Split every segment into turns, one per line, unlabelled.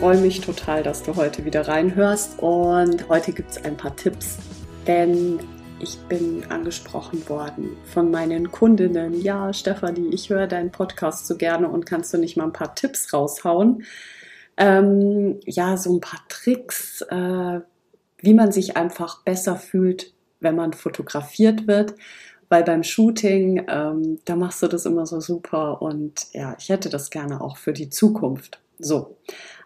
Freue mich total, dass du heute wieder reinhörst und heute gibt es ein paar Tipps, denn ich bin angesprochen worden von meinen Kundinnen. Ja, Stefanie, ich höre deinen Podcast so gerne und kannst du nicht mal ein paar Tipps raushauen? Ähm, ja, so ein paar Tricks, äh, wie man sich einfach besser fühlt, wenn man fotografiert wird weil beim Shooting, ähm, da machst du das immer so super und ja, ich hätte das gerne auch für die Zukunft. So,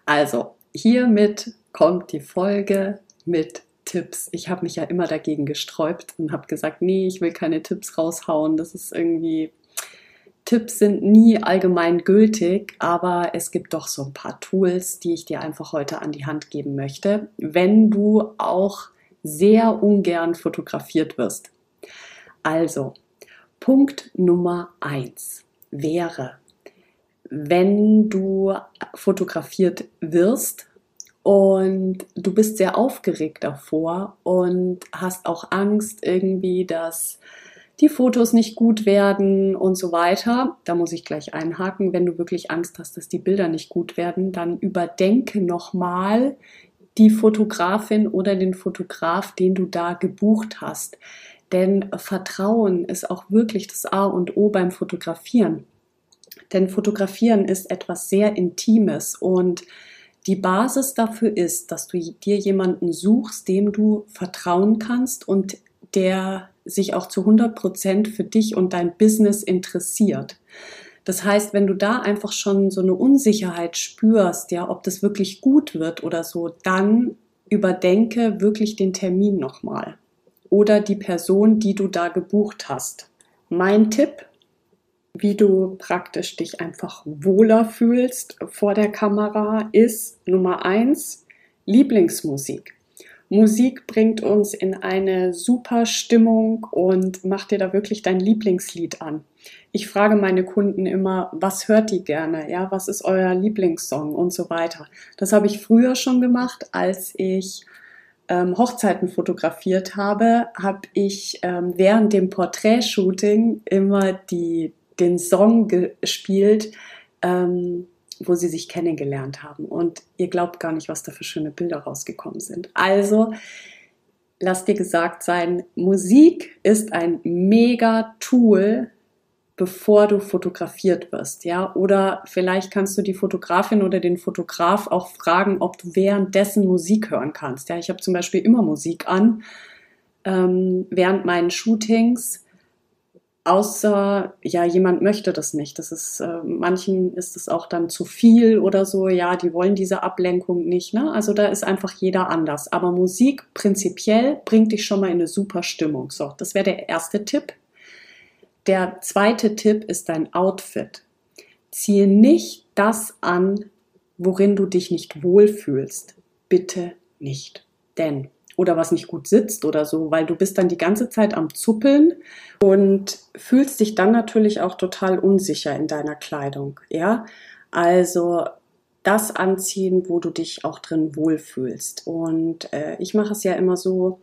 also, hiermit kommt die Folge mit Tipps. Ich habe mich ja immer dagegen gesträubt und habe gesagt, nee, ich will keine Tipps raushauen. Das ist irgendwie, Tipps sind nie allgemein gültig, aber es gibt doch so ein paar Tools, die ich dir einfach heute an die Hand geben möchte, wenn du auch sehr ungern fotografiert wirst. Also, Punkt Nummer eins wäre, wenn du fotografiert wirst und du bist sehr aufgeregt davor und hast auch Angst irgendwie, dass die Fotos nicht gut werden und so weiter. Da muss ich gleich einhaken. Wenn du wirklich Angst hast, dass die Bilder nicht gut werden, dann überdenke nochmal die Fotografin oder den Fotograf, den du da gebucht hast. Denn Vertrauen ist auch wirklich das A und O beim Fotografieren. Denn fotografieren ist etwas sehr Intimes und die Basis dafür ist, dass du dir jemanden suchst, dem du vertrauen kannst und der sich auch zu 100 Prozent für dich und dein Business interessiert. Das heißt, wenn du da einfach schon so eine Unsicherheit spürst, ja, ob das wirklich gut wird oder so, dann überdenke wirklich den Termin nochmal oder die Person, die du da gebucht hast. Mein Tipp, wie du praktisch dich einfach wohler fühlst vor der Kamera, ist Nummer eins Lieblingsmusik. Musik bringt uns in eine super Stimmung und macht dir da wirklich dein Lieblingslied an. Ich frage meine Kunden immer, was hört die gerne? Ja, was ist euer Lieblingssong und so weiter. Das habe ich früher schon gemacht, als ich ähm, Hochzeiten fotografiert habe, habe ich ähm, während dem Porträtshooting immer die den Song gespielt, ähm, wo sie sich kennengelernt haben. Und ihr glaubt gar nicht, was da für schöne Bilder rausgekommen sind. Also, lass dir gesagt sein, Musik ist ein mega Tool, bevor du fotografiert wirst, ja? Oder vielleicht kannst du die Fotografin oder den Fotograf auch fragen, ob du währenddessen Musik hören kannst. Ja, ich habe zum Beispiel immer Musik an ähm, während meinen Shootings Außer, ja, jemand möchte das nicht. Das ist, äh, manchen ist es auch dann zu viel oder so. Ja, die wollen diese Ablenkung nicht. Ne? Also da ist einfach jeder anders. Aber Musik prinzipiell bringt dich schon mal in eine super Stimmung. So, das wäre der erste Tipp. Der zweite Tipp ist dein Outfit. Ziehe nicht das an, worin du dich nicht wohlfühlst. Bitte nicht. Denn oder was nicht gut sitzt oder so, weil du bist dann die ganze Zeit am Zuppeln und fühlst dich dann natürlich auch total unsicher in deiner Kleidung, ja? Also das anziehen, wo du dich auch drin wohlfühlst. Und äh, ich mache es ja immer so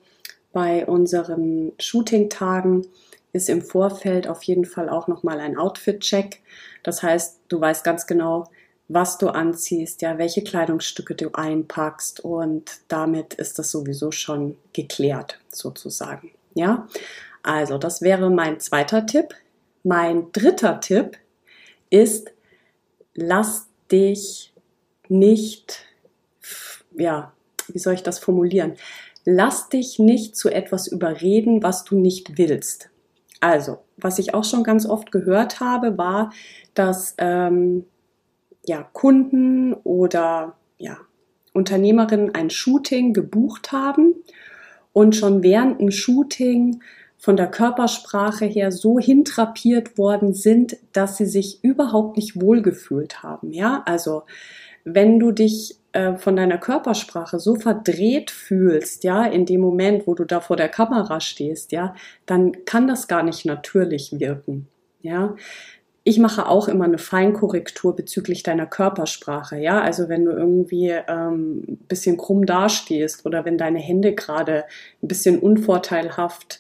bei unseren Shooting-Tagen ist im Vorfeld auf jeden Fall auch nochmal ein Outfit-Check. Das heißt, du weißt ganz genau, was du anziehst, ja, welche Kleidungsstücke du einpackst und damit ist das sowieso schon geklärt sozusagen, ja. Also, das wäre mein zweiter Tipp. Mein dritter Tipp ist, lass dich nicht, ja, wie soll ich das formulieren? Lass dich nicht zu etwas überreden, was du nicht willst. Also, was ich auch schon ganz oft gehört habe, war, dass ähm, ja, Kunden oder ja, Unternehmerinnen ein Shooting gebucht haben und schon während dem Shooting von der Körpersprache her so hintrapiert worden sind, dass sie sich überhaupt nicht wohlgefühlt haben. Ja, also wenn du dich äh, von deiner Körpersprache so verdreht fühlst, ja, in dem Moment, wo du da vor der Kamera stehst, ja, dann kann das gar nicht natürlich wirken, ja. Ich mache auch immer eine Feinkorrektur bezüglich deiner Körpersprache, ja. Also wenn du irgendwie ähm, ein bisschen krumm dastehst oder wenn deine Hände gerade ein bisschen unvorteilhaft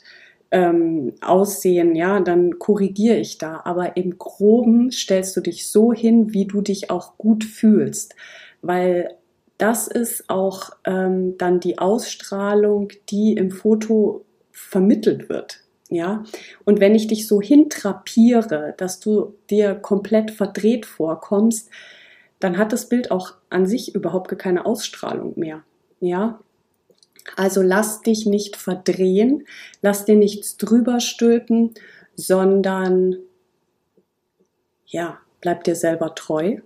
ähm, aussehen, ja, dann korrigiere ich da. Aber im Groben stellst du dich so hin, wie du dich auch gut fühlst, weil das ist auch ähm, dann die Ausstrahlung, die im Foto vermittelt wird. Ja, und wenn ich dich so hintrapiere, dass du dir komplett verdreht vorkommst, dann hat das Bild auch an sich überhaupt keine Ausstrahlung mehr. Ja, also lass dich nicht verdrehen, lass dir nichts drüber stülpen, sondern ja, bleib dir selber treu.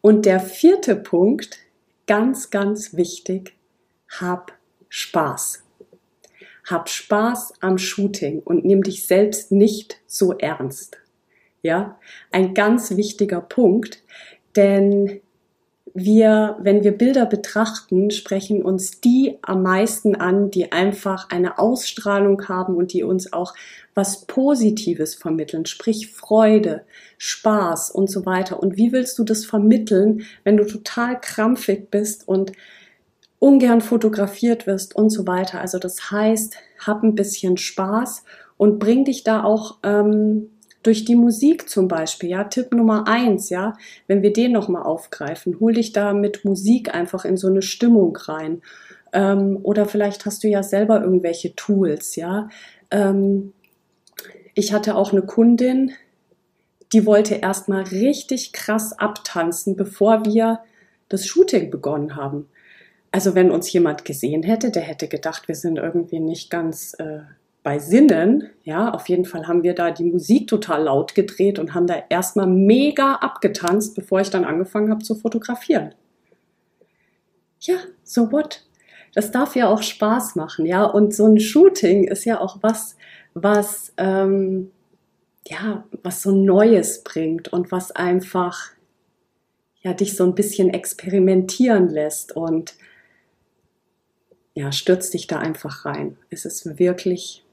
Und der vierte Punkt, ganz, ganz wichtig, hab Spaß. Hab Spaß am Shooting und nimm dich selbst nicht so ernst. Ja, ein ganz wichtiger Punkt, denn wir, wenn wir Bilder betrachten, sprechen uns die am meisten an, die einfach eine Ausstrahlung haben und die uns auch was Positives vermitteln, sprich Freude, Spaß und so weiter. Und wie willst du das vermitteln, wenn du total krampfig bist und ungern fotografiert wirst und so weiter? Also das heißt, hab ein bisschen Spaß und bring dich da auch ähm, durch die Musik zum Beispiel, ja, Tipp Nummer eins, ja, wenn wir den nochmal aufgreifen, hol dich da mit Musik einfach in so eine Stimmung rein. Ähm, oder vielleicht hast du ja selber irgendwelche Tools, ja. Ähm, ich hatte auch eine Kundin, die wollte erstmal richtig krass abtanzen, bevor wir das Shooting begonnen haben. Also wenn uns jemand gesehen hätte, der hätte gedacht, wir sind irgendwie nicht ganz äh, bei Sinnen, ja, auf jeden Fall haben wir da die Musik total laut gedreht und haben da erstmal mega abgetanzt, bevor ich dann angefangen habe zu fotografieren. Ja, so what? Das darf ja auch Spaß machen, ja. Und so ein Shooting ist ja auch was, was, ähm, ja, was so Neues bringt und was einfach, ja, dich so ein bisschen experimentieren lässt und ja, stürz dich da einfach rein. Es ist wirklich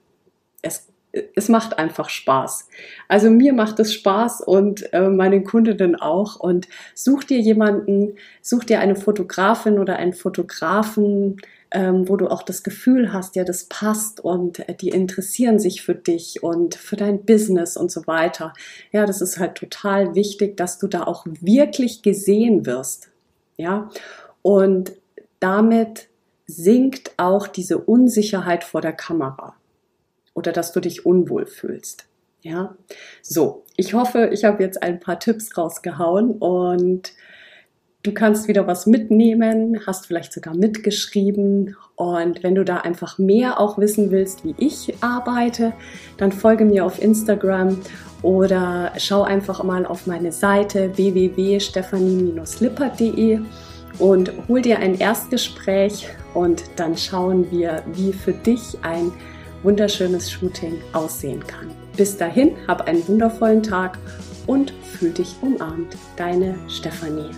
es, es macht einfach Spaß. Also mir macht es Spaß und äh, meinen Kundinnen auch. Und such dir jemanden, such dir eine Fotografin oder einen Fotografen, ähm, wo du auch das Gefühl hast, ja, das passt und äh, die interessieren sich für dich und für dein Business und so weiter. Ja, das ist halt total wichtig, dass du da auch wirklich gesehen wirst. Ja, und damit sinkt auch diese Unsicherheit vor der Kamera oder dass du dich unwohl fühlst. Ja, so, ich hoffe, ich habe jetzt ein paar Tipps rausgehauen und du kannst wieder was mitnehmen, hast vielleicht sogar mitgeschrieben und wenn du da einfach mehr auch wissen willst, wie ich arbeite, dann folge mir auf Instagram oder schau einfach mal auf meine Seite www.stephanie-lippert.de und hol dir ein Erstgespräch und dann schauen wir, wie für dich ein wunderschönes Shooting aussehen kann. Bis dahin, hab einen wundervollen Tag und fühl dich umarmt. Deine Stefanie.